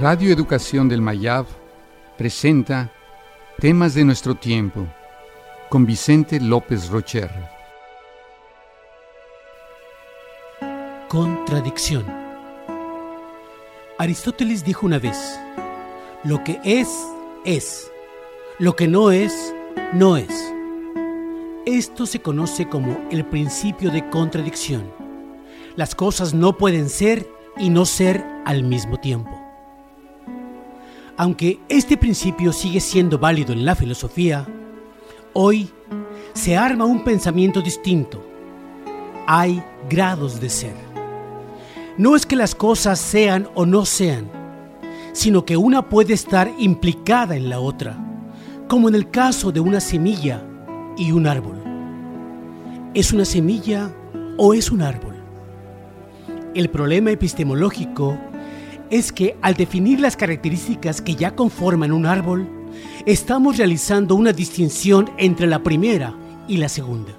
Radio Educación del Mayab presenta Temas de nuestro tiempo con Vicente López Rocher. Contradicción. Aristóteles dijo una vez, lo que es, es, lo que no es, no es. Esto se conoce como el principio de contradicción. Las cosas no pueden ser y no ser al mismo tiempo. Aunque este principio sigue siendo válido en la filosofía, hoy se arma un pensamiento distinto. Hay grados de ser. No es que las cosas sean o no sean, sino que una puede estar implicada en la otra, como en el caso de una semilla y un árbol. ¿Es una semilla o es un árbol? El problema epistemológico es que al definir las características que ya conforman un árbol, estamos realizando una distinción entre la primera y la segunda.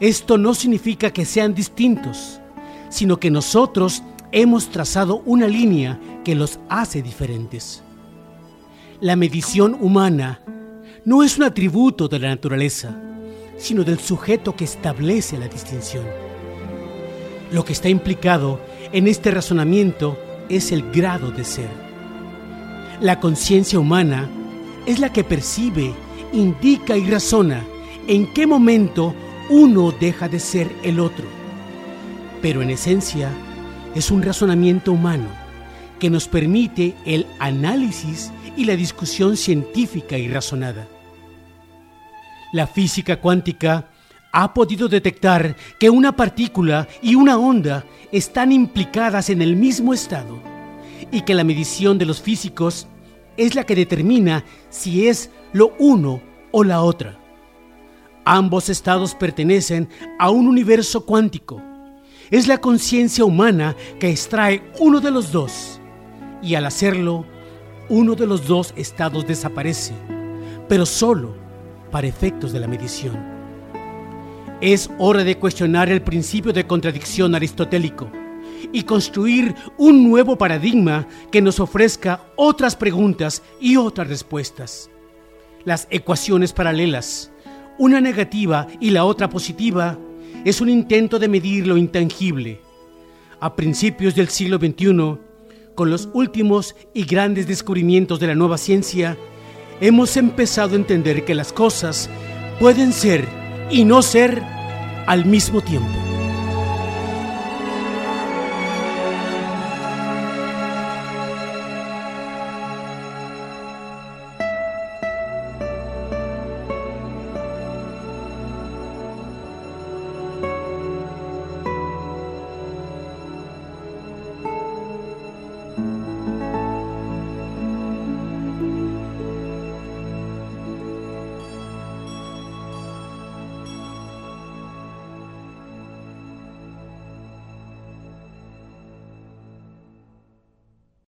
Esto no significa que sean distintos, sino que nosotros hemos trazado una línea que los hace diferentes. La medición humana no es un atributo de la naturaleza, sino del sujeto que establece la distinción. Lo que está implicado en este razonamiento es el grado de ser. La conciencia humana es la que percibe, indica y razona en qué momento uno deja de ser el otro. Pero en esencia es un razonamiento humano que nos permite el análisis y la discusión científica y razonada. La física cuántica ha podido detectar que una partícula y una onda están implicadas en el mismo estado y que la medición de los físicos es la que determina si es lo uno o la otra. Ambos estados pertenecen a un universo cuántico. Es la conciencia humana que extrae uno de los dos y al hacerlo, uno de los dos estados desaparece, pero solo para efectos de la medición. Es hora de cuestionar el principio de contradicción aristotélico y construir un nuevo paradigma que nos ofrezca otras preguntas y otras respuestas. Las ecuaciones paralelas, una negativa y la otra positiva, es un intento de medir lo intangible. A principios del siglo XXI, con los últimos y grandes descubrimientos de la nueva ciencia, hemos empezado a entender que las cosas pueden ser y no ser al mismo tiempo.